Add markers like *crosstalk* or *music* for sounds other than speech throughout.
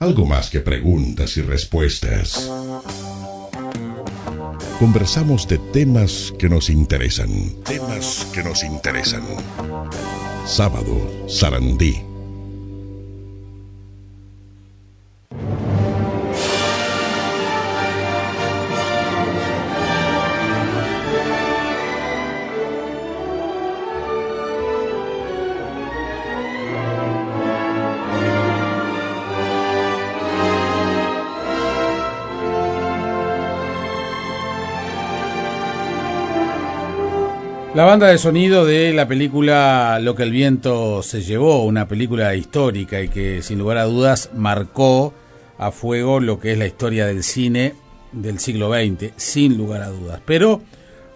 Algo más que preguntas y respuestas. Conversamos de temas que nos interesan. Temas que nos interesan. Sábado, Sarandí. La banda de sonido de la película Lo que el viento se llevó, una película histórica y que sin lugar a dudas marcó a fuego lo que es la historia del cine del siglo XX, sin lugar a dudas. Pero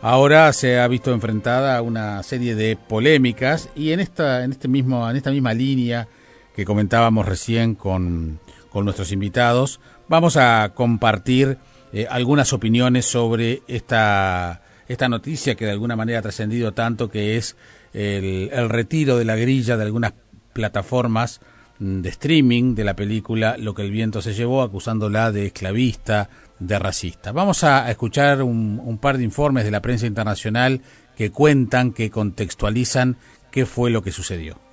ahora se ha visto enfrentada a una serie de polémicas y en esta, en este mismo, en esta misma línea que comentábamos recién con, con nuestros invitados, vamos a compartir eh, algunas opiniones sobre esta esta noticia que de alguna manera ha trascendido tanto, que es el, retiro de la grilla de algunas plataformas mm, de streaming de la película Lo que el viento se llevó, acusándola de esclavista, de racista. Vamos a escuchar un, un par de informes de la prensa internacional que cuentan, que contextualizan qué fue lo que sucedió.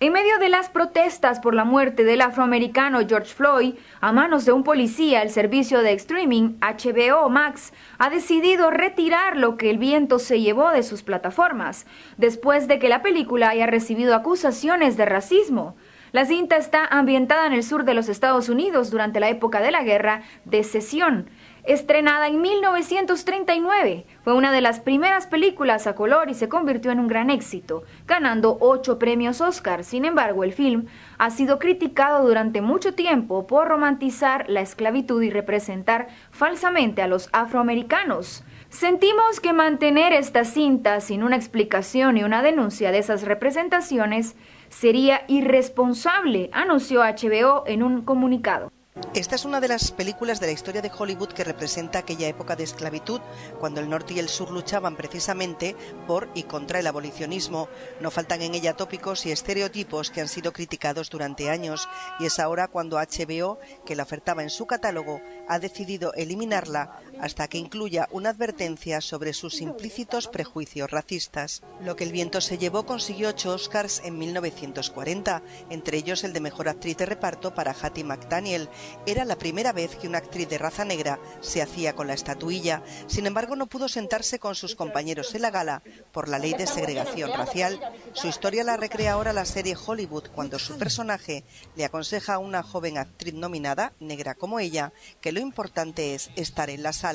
En medio de las protestas por la muerte del afroamericano George Floyd a manos de un policía, el servicio de streaming HBO Max ha decidido retirar lo que el viento se llevó de sus plataformas, después de que la película haya recibido acusaciones de racismo. La cinta está ambientada en el sur de los Estados Unidos durante la época de la guerra de secesión estrenada en 1939. Fue una de las primeras películas a color y se convirtió en un gran éxito, ganando ocho premios Oscar. Sin embargo, el film ha sido criticado durante mucho tiempo por romantizar la esclavitud y representar falsamente a los afroamericanos. Sentimos que mantener esta cinta sin una explicación y una denuncia de esas representaciones sería irresponsable, anunció HBO en un comunicado. Esta es una de las películas de la historia de Hollywood que representa aquella época de esclavitud, cuando el norte y el sur luchaban precisamente por y contra el abolicionismo. No faltan en ella tópicos y estereotipos que han sido criticados durante años, y es ahora cuando HBO, que la ofertaba en su catálogo, ha decidido eliminarla hasta que incluya una advertencia sobre sus implícitos prejuicios racistas. Lo que el viento se llevó consiguió ocho Oscars en 1940, entre ellos el de mejor actriz de reparto para Hattie McDaniel. Era la primera vez que una actriz de raza negra se hacía con la estatuilla. Sin embargo, no pudo sentarse con sus compañeros en la gala por la ley de segregación racial. Su historia la recrea ahora la serie Hollywood cuando su personaje le aconseja a una joven actriz nominada, negra como ella, que lo importante es estar en la sala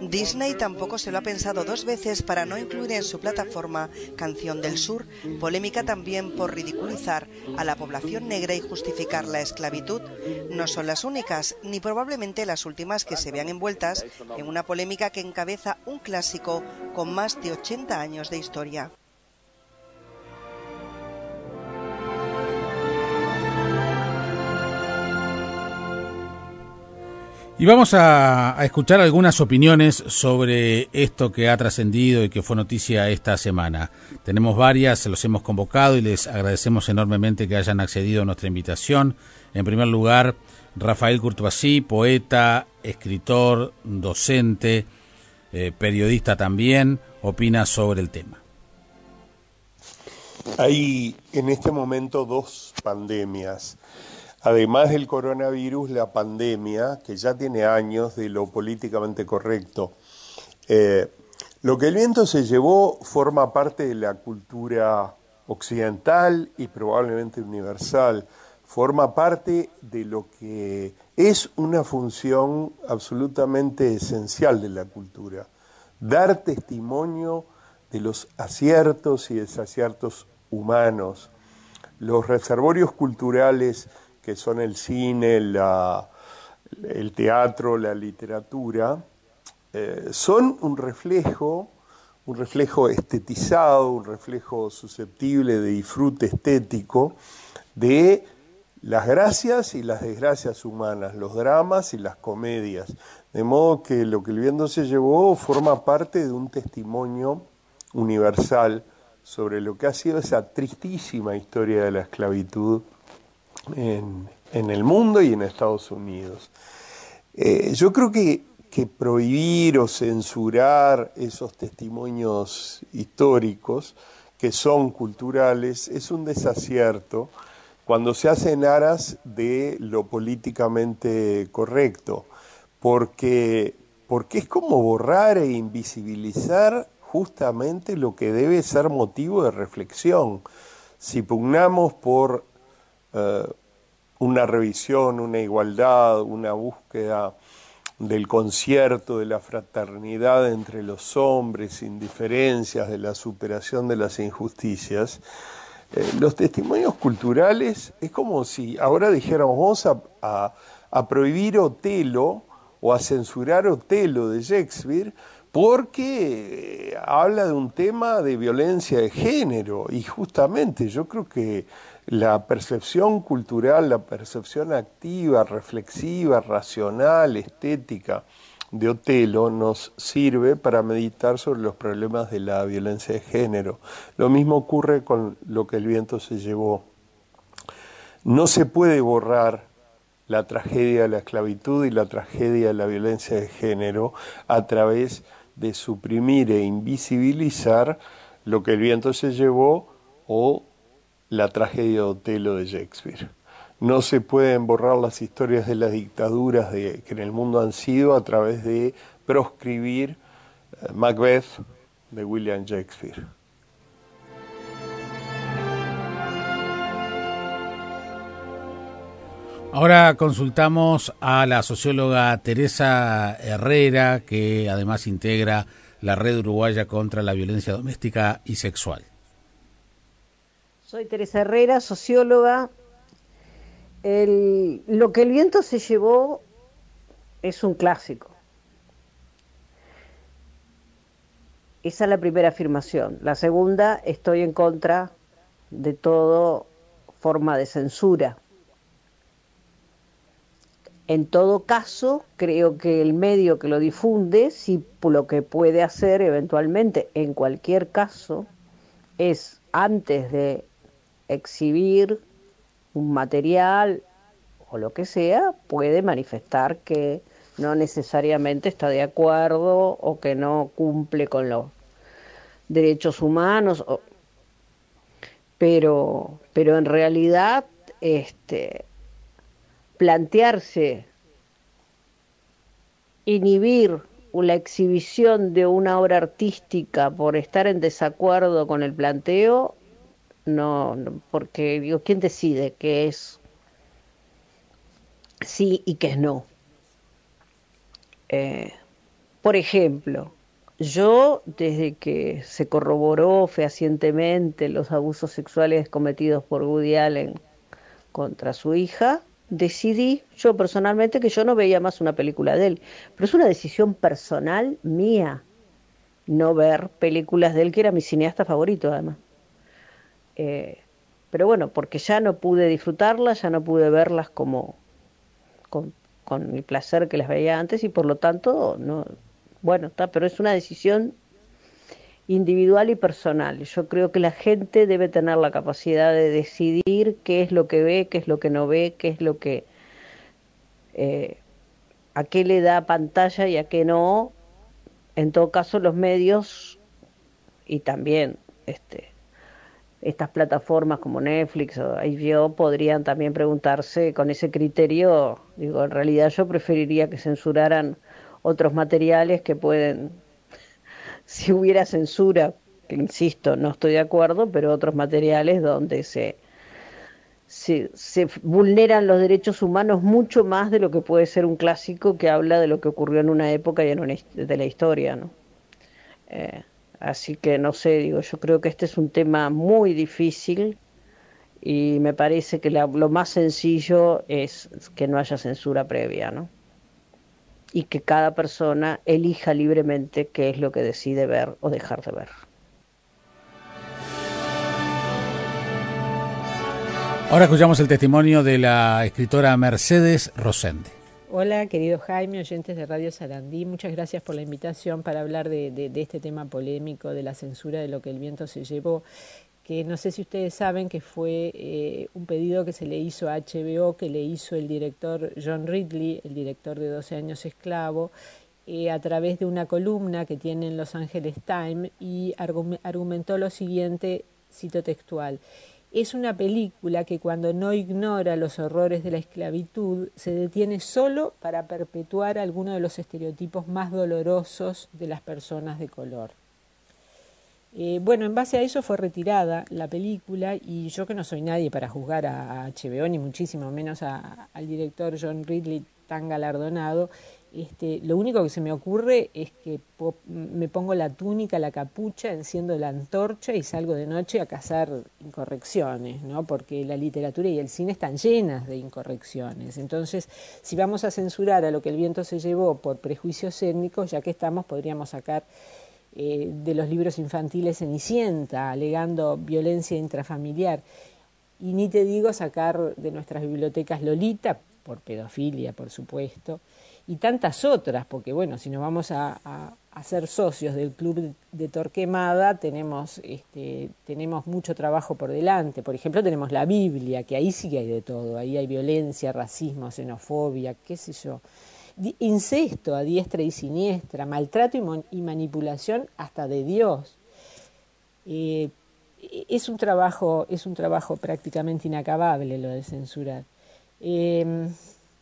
Disney tampoco se lo ha pensado dos veces para no incluir en su plataforma Canción del Sur, polémica también por ridiculizar a la población negra y justificar la esclavitud. No son las únicas, ni probablemente las últimas que se vean envueltas en una polémica que encabeza un clásico con más de 80 años de historia. Y vamos a, escuchar algunas opiniones sobre esto que ha trascendido y que fue noticia esta semana. Tenemos varias, los hemos convocado y les agradecemos enormemente que hayan accedido a nuestra invitación. En primer lugar, Rafael Courtoisy, poeta, escritor, docente, eh, periodista también, opina sobre el tema. Hay en este momento dos pandemias además del coronavirus, la pandemia, que ya tiene años de lo políticamente correcto. Eh, lo que el viento se llevó forma parte de la cultura occidental y probablemente universal, forma parte de lo que es una función absolutamente esencial de la cultura, dar testimonio de los aciertos y desaciertos humanos. Los reservorios culturales que son el cine, el teatro, la literatura, eh, son un reflejo, un reflejo estetizado, un reflejo susceptible de disfrute estético de las gracias y las desgracias humanas, los dramas y las comedias. De modo que lo que el viento se llevó forma parte de un testimonio universal sobre lo que ha sido esa tristísima historia de la esclavitud en, el mundo y en Estados Unidos. Eh, yo creo que, que prohibir o censurar esos testimonios históricos que son culturales es un desacierto cuando se hace en aras de lo políticamente correcto, porque, porque es como borrar e invisibilizar justamente lo que debe ser motivo de reflexión. Si pugnamos por eh, una revisión, una igualdad, una búsqueda del concierto, de la fraternidad entre los hombres, sin diferencias, de la superación de las injusticias, eh, los testimonios culturales es como si ahora dijéramos vamos a, a prohibir Otelo o a censurar Otelo de Shakespeare porque eh, habla de un tema de violencia de género. Y justamente yo creo que la percepción cultural, la percepción activa, reflexiva, racional, estética de Otelo nos sirve para meditar sobre los problemas de la violencia de género. Lo mismo ocurre con lo que el viento se llevó. No se puede borrar la tragedia de la esclavitud y la tragedia de la violencia de género a través de suprimir e invisibilizar lo que el viento se llevó o la tragedia de Otelo de Shakespeare. No se pueden borrar las historias de las dictaduras que en el mundo han sido a través de proscribir eh, Macbeth de William Shakespeare. Ahora consultamos a la socióloga Teresa Herrera, que además integra la Red Uruguaya contra la Violencia Doméstica y Sexual. Soy Teresa Herrera, socióloga. lo que el viento se llevó es un clásico. Esa es la primera afirmación. La segunda, estoy en contra de toda forma de censura. En todo caso, creo que el medio que lo difunde, si lo que puede hacer eventualmente, en cualquier caso, es antes de exhibir un material o lo que sea, puede manifestar que no necesariamente está de acuerdo o que no cumple con los derechos humanos, pero, pero en realidad este, plantearse inhibir la exhibición de una obra artística por estar en desacuerdo con el planteo no, porque digo, ¿quién decide qué es sí y qué es no? Eh, por ejemplo, yo desde que se corroboró fehacientemente los abusos sexuales cometidos por Woody Allen contra su hija, decidí yo personalmente que yo no veía más una película de él. Pero es una decisión personal mía no ver películas de él, que era mi cineasta favorito además. Eh, pero bueno, porque ya no pude disfrutarlas, ya no pude verlas como con, el placer que las veía antes y por lo tanto, no, bueno, está, pero es una decisión individual y personal. Yo creo que la gente debe tener la capacidad de decidir qué es lo que ve, qué es lo que no ve, qué es lo que eh, a qué le da pantalla y a qué no. En todo caso, los medios y también este, estas plataformas como Netflix o HBO podrían también preguntarse con ese criterio, digo, en realidad yo preferiría que censuraran otros materiales que pueden, *laughs* si hubiera censura, que insisto, no estoy de acuerdo, pero otros materiales donde se, se, se, vulneran los derechos humanos mucho más de lo que puede ser un clásico que habla de lo que ocurrió en una época y en una, de la historia, ¿no? Eh, Así que no sé, digo, yo creo que este es un tema muy difícil y me parece que lo más sencillo es que no haya censura previa, ¿no? Y que cada persona elija libremente qué es lo que decide ver o dejar de ver. Ahora escuchamos el testimonio de la escritora Mercedes Rosende. Hola, querido Jaime, oyentes de Radio Sarandí. Muchas gracias por la invitación para hablar de, este tema polémico de la censura de lo que el viento se llevó que no sé si ustedes saben que fue eh, un pedido que se le hizo a HBO, que le hizo el director John Ridley, el director de 12 años esclavo, eh, a través de una columna que tiene en Los Angeles Times y argumentó lo siguiente, cito textual, es una película que cuando no ignora los horrores de la esclavitud, se detiene solo para perpetuar algunos de los estereotipos más dolorosos de las personas de color. Eh, bueno, en base a eso fue retirada la película y yo que no soy nadie para juzgar a, HBO, muchísimo menos al director John Ridley tan galardonado, este, lo único que se me ocurre es que me pongo la túnica, la capucha, enciendo la antorcha y salgo de noche a cazar incorrecciones, ¿no? porque la literatura y el cine están llenas de incorrecciones. Entonces, si vamos a censurar a lo que el viento se llevó por prejuicios étnicos, ya que estamos, podríamos sacar eh, de los libros infantiles Cenicienta, alegando violencia intrafamiliar. Y ni te digo sacar de nuestras bibliotecas Lolita, por pedofilia, por supuesto, y tantas otras, porque bueno, si nos vamos a, a, ser socios del Club de Torquemada, tenemos, este, tenemos mucho trabajo por delante. Por ejemplo, tenemos la Biblia, que ahí sí que hay de todo, ahí hay violencia, racismo, xenofobia, qué sé yo, incesto a diestra y siniestra, maltrato y, manipulación hasta de Dios. Eh, es un trabajo, es un trabajo prácticamente inacabable lo de censurar. Eh,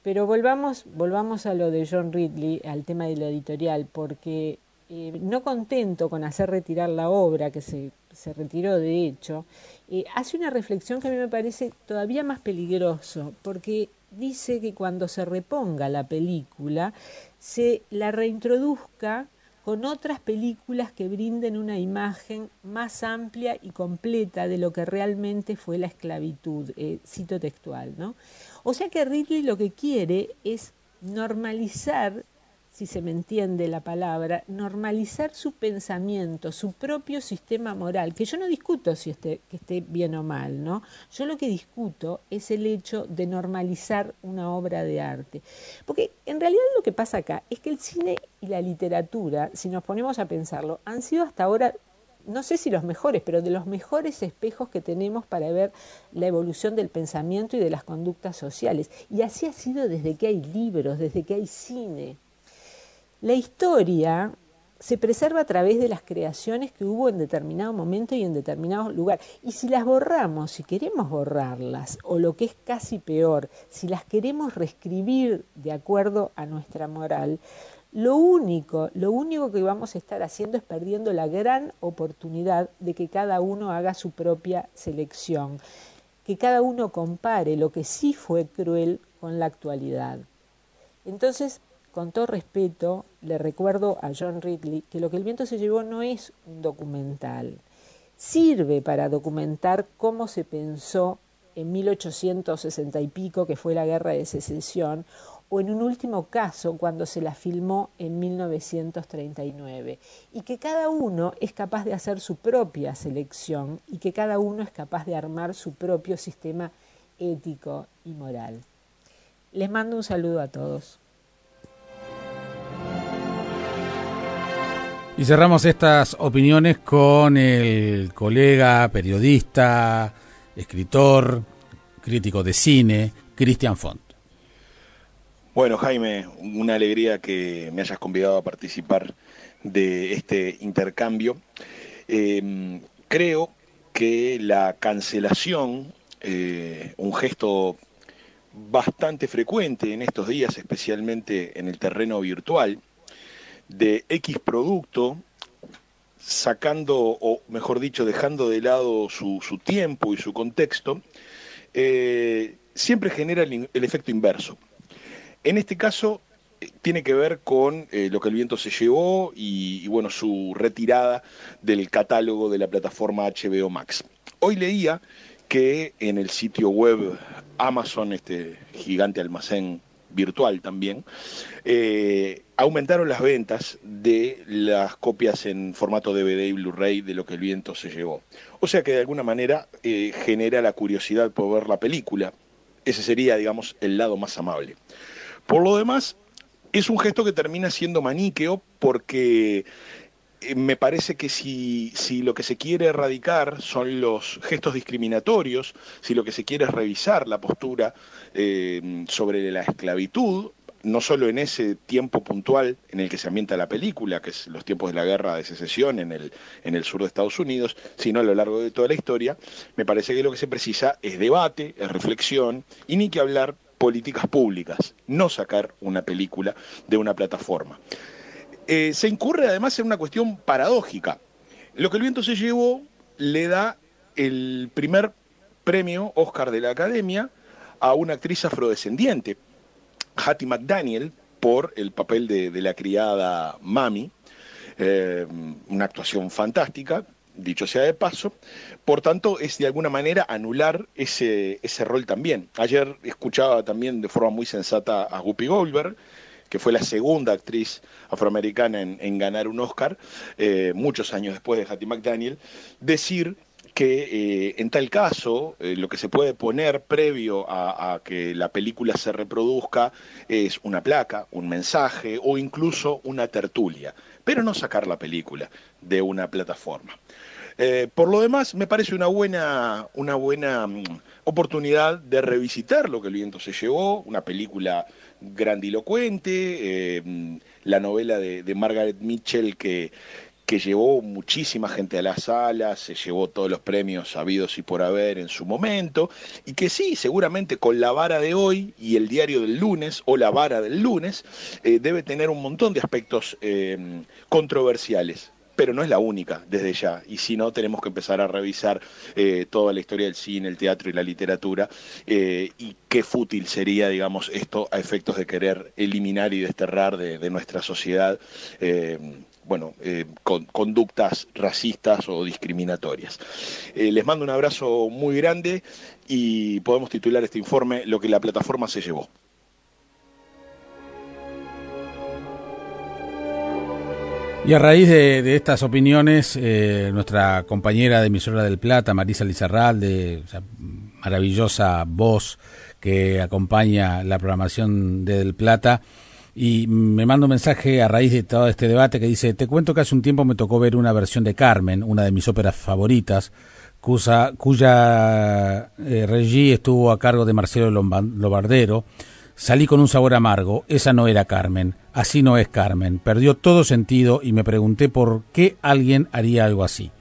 pero volvamos, volvamos a lo de John Ridley, al tema de lo editorial, porque eh, no contento con hacer retirar la obra, que se, se retiró de hecho, eh, hace una reflexión que a mí me parece todavía más peligroso, porque dice que cuando se reponga la película, se la reintroduzca con otras películas que brinden una imagen más amplia y completa de lo que realmente fue la esclavitud, eh, cito textual, ¿no? O sea que Ridley lo que quiere es normalizar, si se me entiende la palabra, normalizar su pensamiento, su propio sistema moral, que yo no discuto si esté, que esté bien o mal, ¿no? Yo lo que discuto es el hecho de normalizar una obra de arte. Porque en realidad lo que pasa acá es que el cine y la literatura, si nos ponemos a pensarlo, han sido hasta ahora no sé si los mejores, pero de los mejores espejos que tenemos para ver la evolución del pensamiento y de las conductas sociales. Y así ha sido desde que hay libros, desde que hay cine. La historia se preserva a través de las creaciones que hubo en determinado momento y en determinado lugar. Y si las borramos, si queremos borrarlas, o lo que es casi peor, si las queremos reescribir de acuerdo a nuestra moral, lo único, lo único que vamos a estar haciendo es perdiendo la gran oportunidad de que cada uno haga su propia selección, que cada uno compare lo que sí fue cruel con la actualidad. Entonces, con todo respeto, le recuerdo a John Ridley que lo que el viento se llevó no es un documental. Sirve para documentar cómo se pensó en 1860 y pico, que fue la guerra de secesión, o en un último caso cuando se la filmó en 1939, y que cada uno es capaz de hacer su propia selección y que cada uno es capaz de armar su propio sistema ético y moral. Les mando un saludo a todos. Y cerramos estas opiniones con el colega, periodista, escritor, crítico de cine, Cristian Font. Bueno, Jaime, una alegría que me hayas convidado a participar de este intercambio. Em, creo que la cancelación, eh, un gesto bastante frecuente en estos días, especialmente en el terreno virtual, de X producto, sacando, o mejor dicho, dejando de lado su, tiempo y su contexto, eh, siempre genera el efecto inverso. En este caso eh, tiene que ver con eh, lo que el viento se llevó y, bueno, su retirada del catálogo de la plataforma HBO Max. Hoy leía que en el sitio web Amazon, este gigante almacén virtual también, eh, aumentaron las ventas de las copias en formato DVD y Blu-ray de lo que el viento se llevó. O sea que de alguna manera genera la curiosidad por ver la película. Ese sería, digamos, el lado más amable. Por lo demás, es un gesto que termina siendo maníqueo porque eh, me parece que si, si, lo que se quiere erradicar son los gestos discriminatorios, si lo que se quiere es revisar la postura eh, sobre la esclavitud, no solo en ese tiempo puntual en el que se ambienta la película, que es los tiempos de la guerra de secesión en el, en el sur de Estados Unidos, sino a lo largo de toda la historia, me parece que lo que se precisa es debate, es reflexión, y ni que hablar políticas públicas, no sacar una película de una plataforma. Eh, se incurre además en una cuestión paradójica. Lo que el viento se llevó le da el primer premio Oscar de la Academia a una actriz afrodescendiente, Hattie McDaniel, por el papel de, la criada Mami, eh, una actuación fantástica, dicho sea de paso. Por tanto, es de alguna manera anular ese, ese rol también. Ayer escuchaba también de forma muy sensata a Guppy Goldberg, que fue la segunda actriz afroamericana en, ganar un Oscar, eh, muchos años después de Hattie McDaniel, decir que eh, en tal caso eh, lo que se puede poner previo a, que la película se reproduzca es una placa, un mensaje o incluso una tertulia, pero no sacar la película de una plataforma. Eh, por lo demás, me parece una buena, una buena mm, oportunidad de revisitar lo que el viento se llevó, una película grandilocuente, mm, la novela de Margaret Mitchell que, que llevó muchísima gente a las salas, se llevó todos los premios habidos y por haber en su momento, y que sí, seguramente con la vara de hoy y el diario del lunes, o la vara del lunes, eh, debe tener un montón de aspectos eh, controversiales pero no es la única desde ya. Y si no, tenemos que empezar a revisar eh, toda la historia del cine, el teatro y la literatura, y qué fútil sería, digamos, esto a efectos de querer eliminar y desterrar de, nuestra sociedad bueno, eh, con, conductas racistas o discriminatorias. Eh, les mando un abrazo muy grande y podemos titular este informe Lo que la plataforma se llevó. Y a raíz de, estas opiniones, eh, nuestra compañera de emisora del Plata, Marisa Lizarralde, de maravillosa voz que acompaña la programación de Del Plata, y me manda un mensaje a raíz de todo este debate que dice, te cuento que hace un tiempo me tocó ver una versión de Carmen, una de mis óperas favoritas, cuya, cuya eh, estuvo a cargo de Marcelo Lobardero. Salí con un sabor amargo, esa no era Carmen, así no es Carmen, perdió todo sentido y me pregunté por qué alguien haría algo así.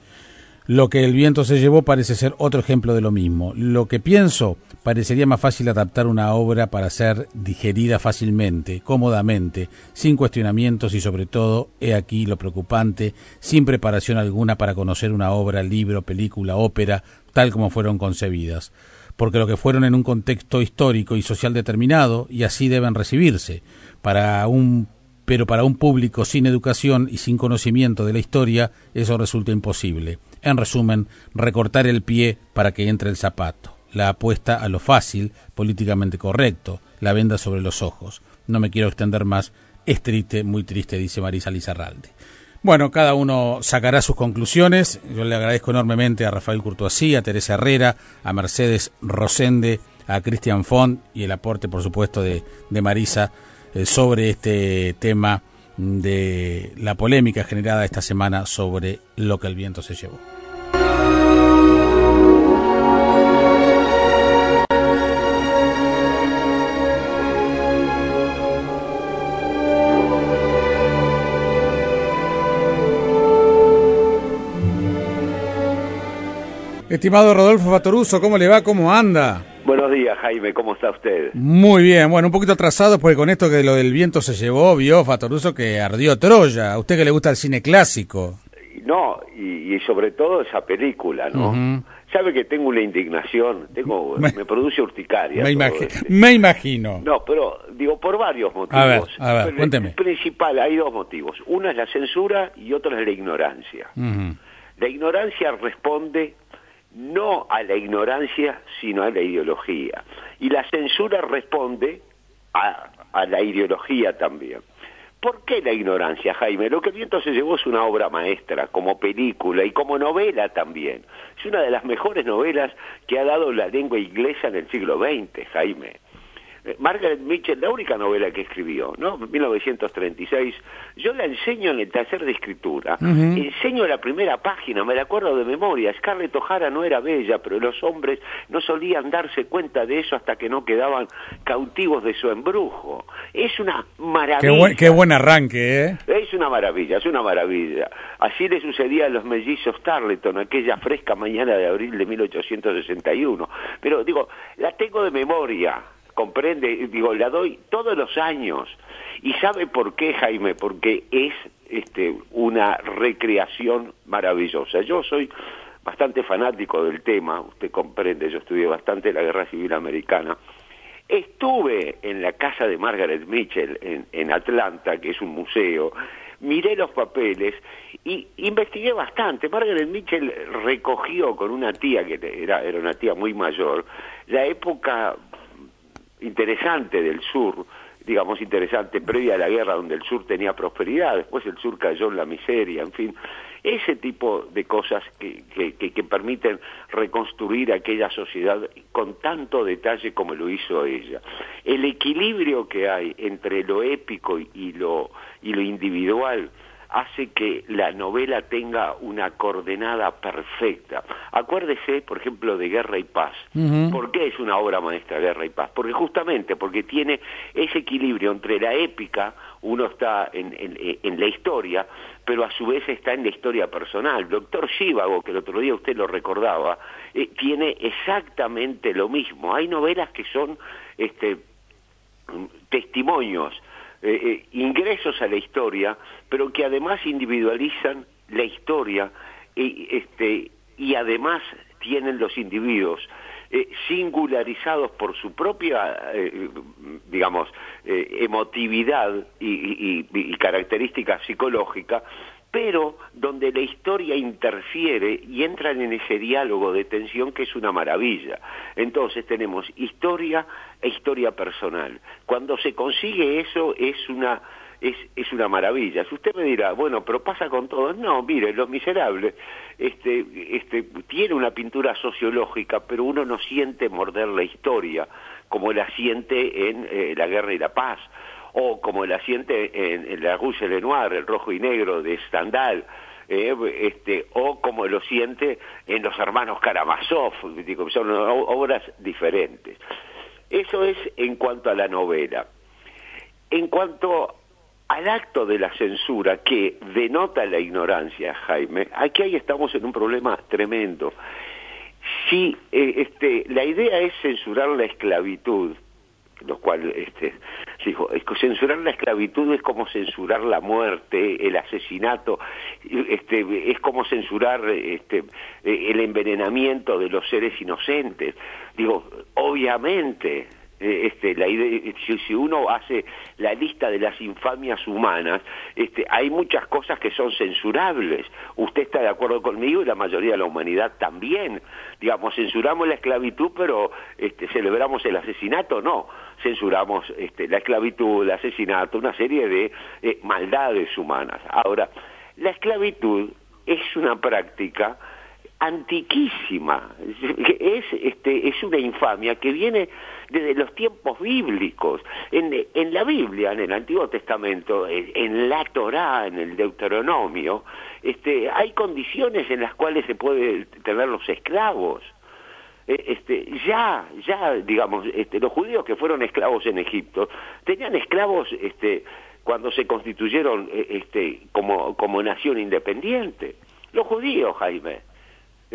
Lo que el viento se llevó parece ser otro ejemplo de lo mismo. Lo que pienso parecería más fácil adaptar una obra para ser digerida fácilmente, cómodamente, sin cuestionamientos y sobre todo, he aquí lo preocupante, sin preparación alguna para conocer una obra, libro, película, ópera, tal como fueron concebidas, porque lo que fueron en un contexto histórico y social determinado, y así deben recibirse, para un pero para un público sin educación y sin conocimiento de la historia eso resulta imposible. En resumen, recortar el pie para que entre el zapato. La apuesta a lo fácil, políticamente correcto, la venda sobre los ojos. No me quiero extender más. Es triste, muy triste, dice Marisa Lizarralde. Bueno, cada uno sacará sus conclusiones. Yo le agradezco enormemente a Rafael Curtoasí, a Teresa Herrera, a Mercedes Rosende, a Cristian Font y el aporte, por supuesto, de, de Marisa eh, sobre este tema de la polémica generada esta semana sobre lo que el viento se llevó. Estimado Rodolfo Fatoruso, ¿cómo le va? ¿Cómo anda? Buenos días, Jaime, ¿cómo está usted? Muy bien, bueno, un poquito atrasado porque con esto que lo del viento se llevó, vio Fatoruso que ardió Troya. A usted que le gusta el cine clásico. No, y, sobre todo esa película, ¿no? Sabe que tengo una indignación, tengo, *laughs* me, produce urticaria. Me, me, imagino. No, pero digo, por varios motivos. A ver, a ver, cuénteme. principal, hay dos motivos. Uno es la censura y otro es la ignorancia. La ignorancia responde no a la ignorancia, sino a la ideología. Y la censura responde a, la ideología también. ¿Por qué la ignorancia, Jaime? Lo que viento se llevó es una obra maestra, como película y como novela también. Es una de las mejores novelas que ha dado la lengua inglesa en el siglo XX, Jaime. Margaret Mitchell, la única novela que escribió, ¿no? 1936. Yo la enseño en el taller de escritura. Enseño la primera página, me la acuerdo de memoria. Scarlett O'Hara no era bella, pero los hombres no solían darse cuenta de eso hasta que no quedaban cautivos de su embrujo. Es una maravilla. Qué buen, arranque, ¿eh? Es una maravilla, es una maravilla. Así le sucedía a los mellizos Tarleton, aquella fresca mañana de abril de 1861. Pero digo, la tengo de memoria comprende, digo, la doy todos los años. ¿Y sabe por qué, Jaime? Porque es este, una recreación maravillosa. Yo soy bastante fanático del tema, usted comprende, yo estudié bastante la Guerra Civil Americana. Estuve en la casa de Margaret Mitchell en, en Atlanta, que es un museo, miré los papeles y investigué bastante. Margaret Mitchell recogió con una tía, que era, era una tía muy mayor, la época interesante del sur, digamos interesante, previa a la guerra donde el sur tenía prosperidad, después el sur cayó en la miseria, en fin, ese tipo de cosas que, que, permiten reconstruir aquella sociedad con tanto detalle como lo hizo ella. El equilibrio que hay entre lo épico y lo, y lo individual, hace que la novela tenga una coordenada perfecta. Acuérdese, por ejemplo, de Guerra y Paz. ¿Por qué es una obra maestra Guerra y Paz? Porque justamente porque tiene ese equilibrio entre la épica, uno está en, en, la historia, pero a su vez está en la historia personal. Doctor Shivago, que el otro día usted lo recordaba, eh, tiene exactamente lo mismo. Hay novelas que son este, testimonios eh, eh, ingresos a la historia, pero que además individualizan la historia y, este, y además tienen los individuos eh, singularizados por su propia, digamos, emotividad y, y, característica psicológica, pero donde la historia interfiere y entran en ese diálogo de tensión que es una maravilla. Entonces tenemos historia e historia personal. Cuando se consigue eso es una es, es una maravilla. Si usted me dirá, bueno, pero pasa con todos, no, mire, Los Miserables este, este, tiene una pintura sociológica, pero uno no siente morder la historia como la siente en eh, La Guerra y la Paz o como el asiente en, la Rouge Lenoir, el rojo y negro de Stendhal, eh, este, o como lo siente en los hermanos Karamazov, digo, son obras diferentes. Eso es en cuanto a la novela. En cuanto al acto de la censura que denota la ignorancia, Jaime, aquí ahí estamos en un problema tremendo. Si eh, este, la idea es censurar la esclavitud, lo cual este, dijo, censurar la esclavitud es como censurar la muerte, el asesinato, este, es como censurar este, el envenenamiento de los seres inocentes. Digo, obviamente, este, la idea, si, uno hace la lista de las infamias humanas, este, hay muchas cosas que son censurables. Usted está de acuerdo conmigo y la mayoría de la humanidad también. Digamos, censuramos la esclavitud, pero este, celebramos el asesinato, no. Censuramos este, la esclavitud, el asesinato, una serie de eh, maldades humanas. Ahora, la esclavitud es una práctica antiquísima, *laughs* es, este, es una infamia que viene desde los tiempos bíblicos. En, en la Biblia, en el Antiguo Testamento, en, la Torá, en el Deuteronomio, este, hay condiciones en las cuales se puede tener los esclavos. Eh, este, ya, ya, digamos, este, los judíos que fueron esclavos en Egipto tenían esclavos este, cuando se constituyeron eh, este, como, como nación independiente. Los judíos, Jaime.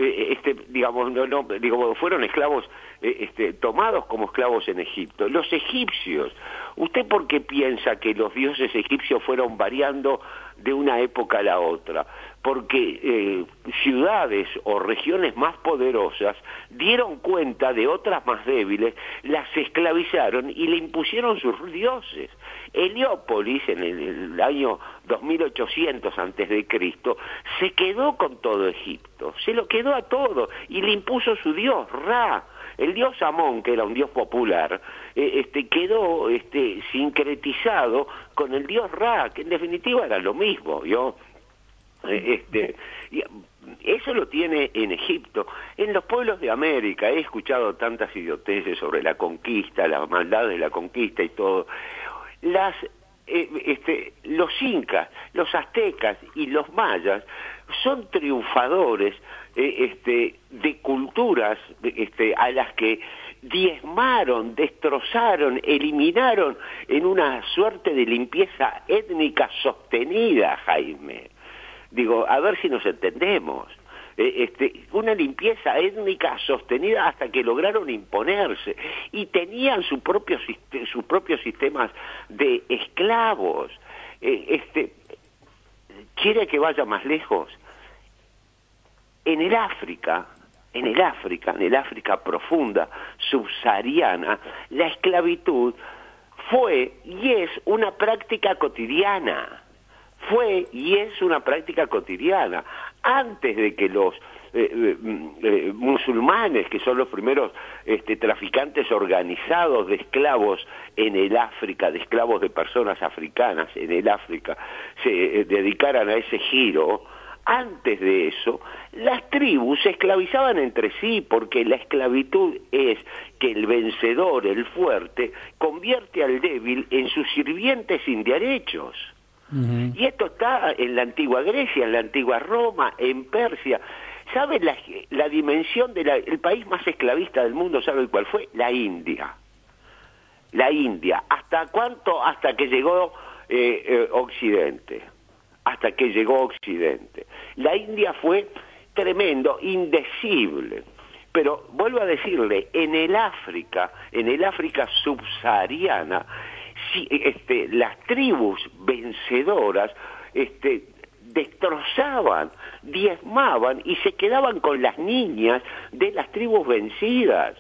Eh, este, digamos, no, no, digamos, fueron esclavos eh, este, tomados como esclavos en Egipto. Los egipcios, ¿usted por qué piensa que los dioses egipcios fueron variando de una época a la otra? Porque eh, ciudades o regiones más poderosas dieron cuenta de otras más débiles, las esclavizaron y le impusieron sus dioses. Heliópolis, en el, año 2800 antes de Cristo, se quedó con todo Egipto, se lo quedó a todo y le impuso su dios, Ra. El dios Amón, que era un dios popular, eh, este, quedó este, sincretizado con el dios Ra, que en definitiva era lo mismo, ¿yo? Este, eso lo tiene en Egipto. En los pueblos de América he escuchado tantas idioteces sobre la conquista, la maldad de la conquista y todo. Las, eh, este, los incas, los aztecas y los mayas son triunfadores eh, este, de culturas este, a las que diezmaron, destrozaron, eliminaron en una suerte de limpieza étnica sostenida, Jaime. Digo, a ver si nos entendemos. Eh, este, una limpieza étnica sostenida hasta que lograron imponerse y tenían su propio, sus propios sistemas de esclavos. Eh, este, ¿Quiere que vaya más lejos? En el África, en el África, en el África profunda, subsahariana, la esclavitud fue y es una práctica cotidiana fue y es una práctica cotidiana. Antes de que los eh, eh, mm, eh, musulmanes, que son los primeros este, traficantes organizados de esclavos en el África, de esclavos de personas africanas en el África, se dedicaran a ese giro, antes de eso, las tribus se esclavizaban entre sí, porque la esclavitud es que el vencedor, el fuerte, convierte al débil en sus sirvientes sin derechos. Y esto está en la antigua Grecia, en la antigua Roma, en Persia. ¿Sabe la, la dimensión del país más esclavista del mundo? ¿Sabe cuál fue? La India. La India. ¿Hasta cuánto? Hasta que llegó eh, eh, Occidente. Hasta que llegó Occidente. La India fue tremendo, indecible. Pero vuelvo a decirle, en el África, en el África subsahariana, este, las tribus vencedoras este, destrozaban, diezmaban y se quedaban con las niñas de las tribus vencidas.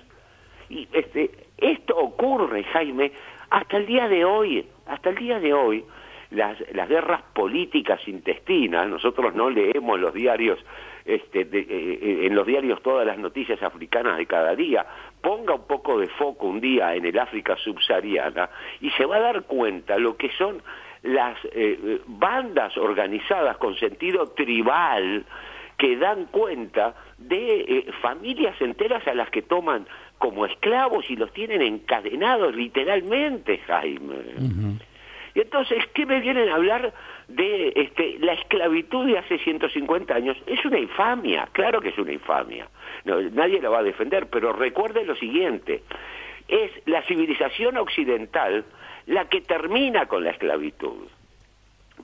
Y este, esto ocurre, Jaime, hasta el día de hoy, hasta el día de hoy, las, las guerras políticas intestinas, nosotros no leemos los diarios este, de, eh, eh, en los diarios todas las noticias africanas de cada día, ponga un poco de foco un día en el África subsahariana y se va a dar cuenta lo que son las eh, bandas organizadas con sentido tribal que dan cuenta de familias enteras a las que toman como esclavos y los tienen encadenados literalmente, Jaime. Y entonces, ¿qué me vienen a hablar de este, la esclavitud de hace 150 años? Es una infamia, claro que es una infamia. nadie la va a defender, pero recuerde lo siguiente, es la civilización occidental la que termina con la esclavitud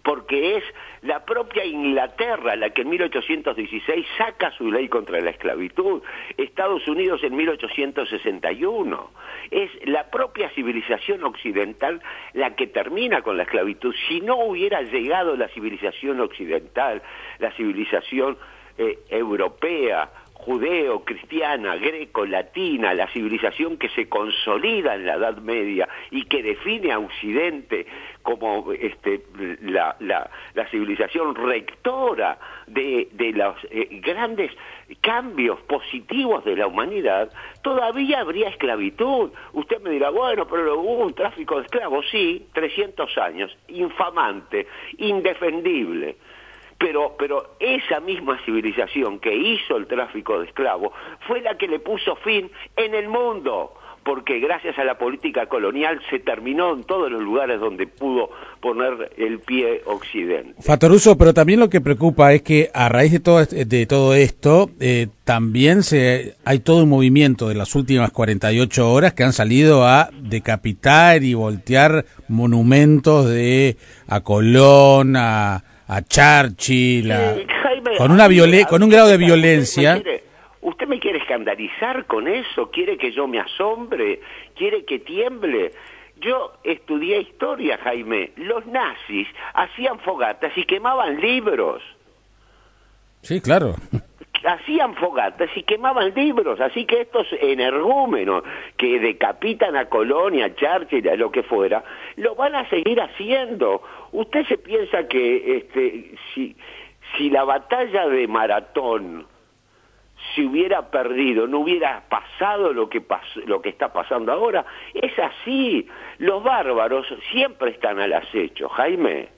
porque es la propia Inglaterra la que en 1816 saca su ley contra la esclavitud, Estados Unidos en 1861. Es la propia civilización occidental la que termina con la esclavitud. Si no hubiera llegado la civilización occidental, la civilización eh, europea, judeo, cristiana, greco, latina, la civilización que se consolida en la Edad Media y que define a Occidente como este, la, la, la civilización rectora de, de los eh, grandes cambios positivos de la humanidad, todavía habría esclavitud. Usted me dirá, bueno, pero hubo un tráfico de esclavos, sí, 300 años, infamante, indefendible pero, pero esa misma civilización que hizo el tráfico de esclavos fue la que le puso fin en el mundo porque gracias a la política colonial se terminó en todos los lugares donde pudo poner el pie Occidente. Fatoruso, pero también lo que preocupa es que a raíz de todo, de todo esto, eh, también se, hay todo un movimiento de las últimas 48 horas que han salido a decapitar y voltear monumentos de a Colón, a a Churchill, con, una con un grado de violencia. ¿Usted me quiere escandalizar con eso? ¿Quiere que yo me asombre? ¿Quiere que tiemble? Yo estudié historia, Jaime. Los nazis hacían fogatas y quemaban libros. Sí, claro hacían fogatas y quemaban libros, así que estos energúmenos que decapitan a Colonia, a Churchill, a lo que fuera, lo van a seguir haciendo. Usted se piensa que este, si, si la batalla de Maratón se hubiera perdido, no hubiera pasado lo que, lo que está pasando ahora, es así. Los bárbaros siempre están al acecho, Jaime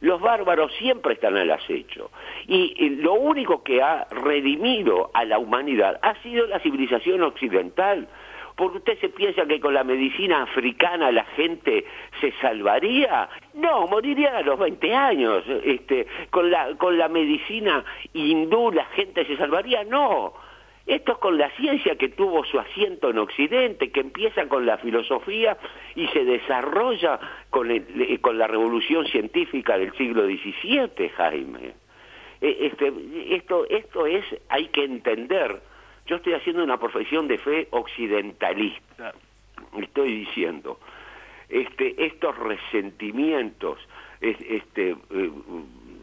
Los bárbaros siempre están al acecho. Y, lo único que ha redimido a la humanidad ha sido la civilización occidental. Porque usted se piensa que con la medicina africana la gente se salvaría. No, moriría a los 20 años. Este, con, la, con la medicina hindú la gente se salvaría. No esto es con la ciencia que tuvo su asiento en Occidente, que empieza con la filosofía y se desarrolla con, eh, con la revolución científica del siglo XVII, Jaime. E, este, esto, esto es, hay que entender. Yo estoy haciendo una profesión de fe occidentalista. Estoy diciendo, este, estos resentimientos este, eh,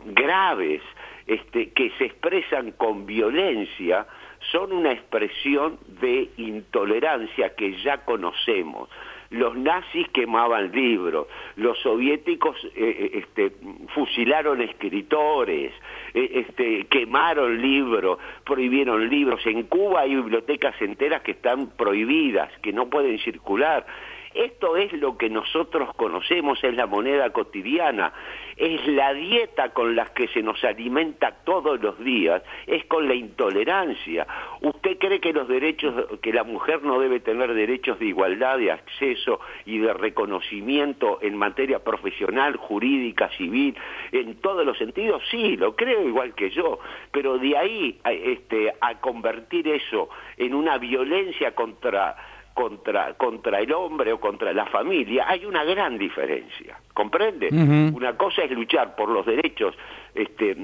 graves este, que se expresan con violencia, son una expresión de intolerancia que ya conocemos. Los nazis quemaban libros, los soviéticos eh, eh, este, fusilaron escritores, eh, este, quemaron libros, prohibieron libros. En Cuba hay bibliotecas enteras que están prohibidas, que no pueden circular. Esto es lo que nosotros conocemos, es la moneda cotidiana, es la dieta con la que se nos alimenta todos los días, es con la intolerancia. ¿Usted cree que los derechos, que la mujer no debe tener derechos de igualdad, de acceso y de reconocimiento en materia profesional, jurídica, civil, en todos los sentidos? Sí, lo creo igual que yo, pero de ahí este, a convertir eso en una violencia contra contra, contra el hombre o contra la familia, hay una gran diferencia, ¿comprende? Una cosa es luchar por los derechos este,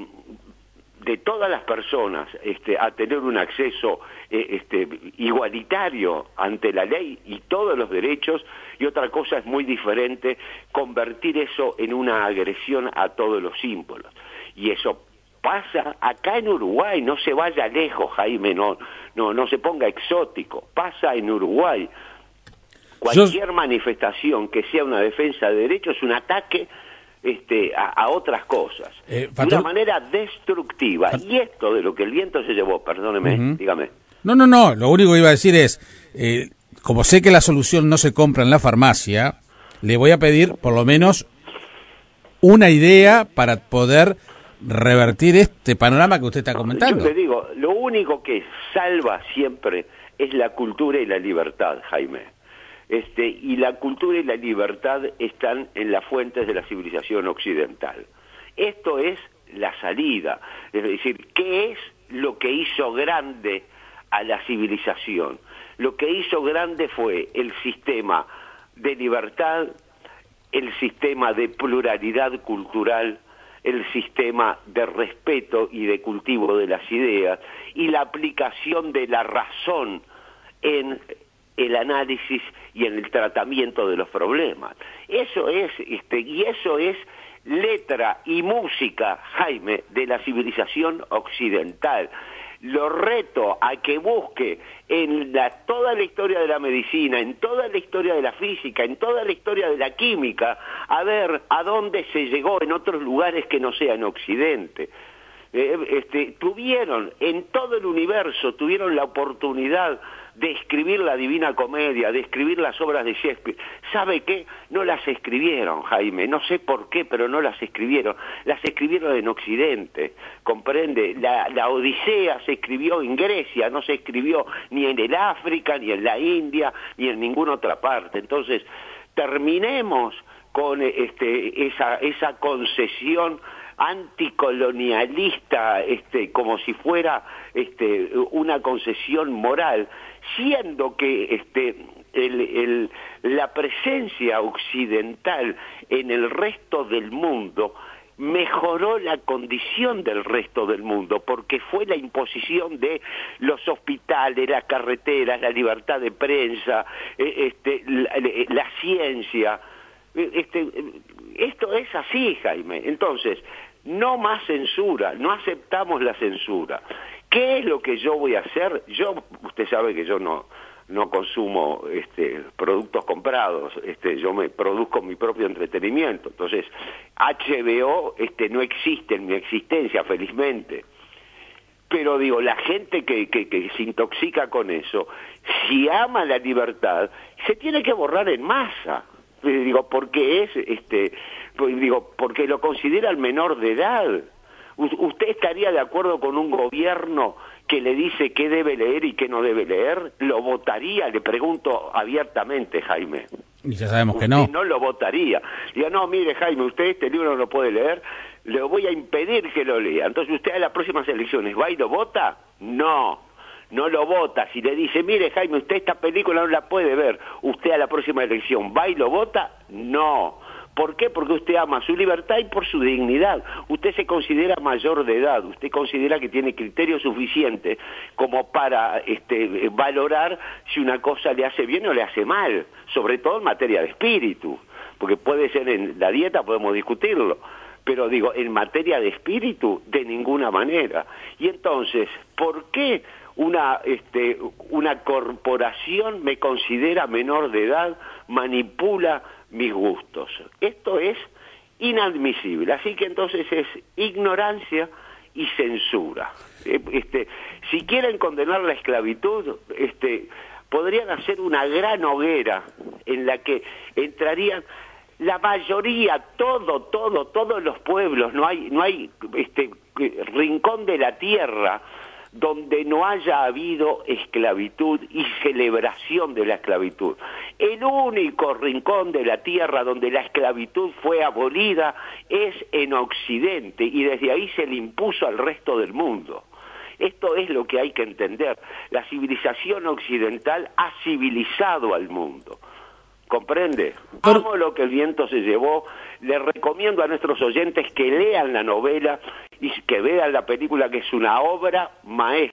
de todas las personas este, a tener un acceso eh, este, igualitario ante la ley y todos los derechos, y otra cosa es muy diferente convertir eso en una agresión a todos los símbolos. Y eso pasa acá en Uruguay, no se vaya lejos, Jaime, no, no, no se ponga exótico, pasa en Uruguay. Cualquier manifestación que sea una defensa de derechos es un ataque este, a, otras cosas, eh, de una manera destructiva. Y esto de lo que el viento se llevó, perdóneme, dígame. No, no, no, lo único que iba a decir es, eh, como sé que la solución no se compra en la farmacia, le voy a pedir por lo menos una idea para poder revertir este panorama que usted está comentando. Yo le digo, lo único que salva siempre es la cultura y la libertad, Jaime. Este, y la cultura y la libertad están en las fuentes de la civilización occidental. Esto es la salida, es decir, ¿qué es lo que hizo grande a la civilización? Lo que hizo grande fue el sistema de libertad, el sistema de pluralidad cultural, el sistema de respeto y de cultivo de las ideas y la aplicación de la razón en el análisis y en el tratamiento de los problemas. Eso es, este, y eso es letra y música, Jaime, de la civilización occidental lo reto a que busque en toda la historia de la medicina, en toda la historia de la física, en toda la historia de la química, a ver a dónde se llegó en otros lugares que no sean Occidente. Eh, este, tuvieron en todo el universo, tuvieron la oportunidad de escribir la Divina Comedia, de escribir las obras de Shakespeare. ¿Sabe qué? No las escribieron, Jaime, no sé por qué, pero no las escribieron. Las escribieron en Occidente, ¿comprende? La, Odisea se escribió en Grecia, no se escribió ni en el África, ni en la India, ni en ninguna otra parte. Entonces, terminemos con este, esa, esa concesión anticolonialista, este, como si fuera este, una concesión moral, siendo que este, el, la presencia occidental en el resto del mundo mejoró la condición del resto del mundo, porque fue la imposición de los hospitales, las carreteras, la libertad de prensa, eh, este, la, ciencia. Eh, este, esto es así, Jaime. Entonces, no más censura, no aceptamos la censura. ¿Qué es lo que yo voy a hacer? Yo, usted sabe que yo no, no consumo este, productos comprados, este, yo me produzco mi propio entretenimiento. Entonces, HBO este, no existe en mi existencia, felizmente. Pero digo, la gente que, que, que se intoxica con eso, si ama la libertad, se tiene que borrar en masa. digo, porque es, este, pues, digo, porque lo consideran menor de edad. ¿Usted estaría de acuerdo con un gobierno que le dice qué debe leer y qué no debe leer? ¿Lo votaría? Le pregunto abiertamente, Jaime. Y ya sabemos que no. no lo votaría. Diga, no, mire, Jaime, usted este libro no lo puede leer, le voy a impedir que lo lea. Entonces, ¿usted a las próximas elecciones va y lo vota? No no lo vota, si le dice, mire Jaime, usted esta película no la puede ver, usted a la próxima elección va y lo vota, no. ¿Por qué? Porque usted ama su libertad y por su dignidad. Usted se considera mayor de edad, usted considera que tiene criterio suficiente como para este, valorar si una cosa le hace bien o le hace mal, sobre todo en materia de espíritu, porque puede ser en la dieta, podemos discutirlo, pero digo, en materia de espíritu, de ninguna manera. Y entonces, ¿por qué una, este, una corporación me considera menor de edad, manipula mis gustos. Esto es inadmisible. Así que entonces es ignorancia y censura. Eh, este, si quieren condenar la esclavitud, este, podrían hacer una gran hoguera en la que entrarían la mayoría, todo, todo, todos los pueblos, no hay, no hay este, rincón de la tierra donde no haya habido esclavitud y celebración de la esclavitud. El único rincón de la tierra donde la esclavitud fue abolida es en Occidente y desde ahí se le impuso al resto del mundo. Esto es lo que hay que entender. La civilización occidental ha civilizado al mundo. ¿Comprende? Amo lo que el viento se llevó. Le recomiendo a nuestros oyentes que lean la novela y que vean la película, que es una obra maestra.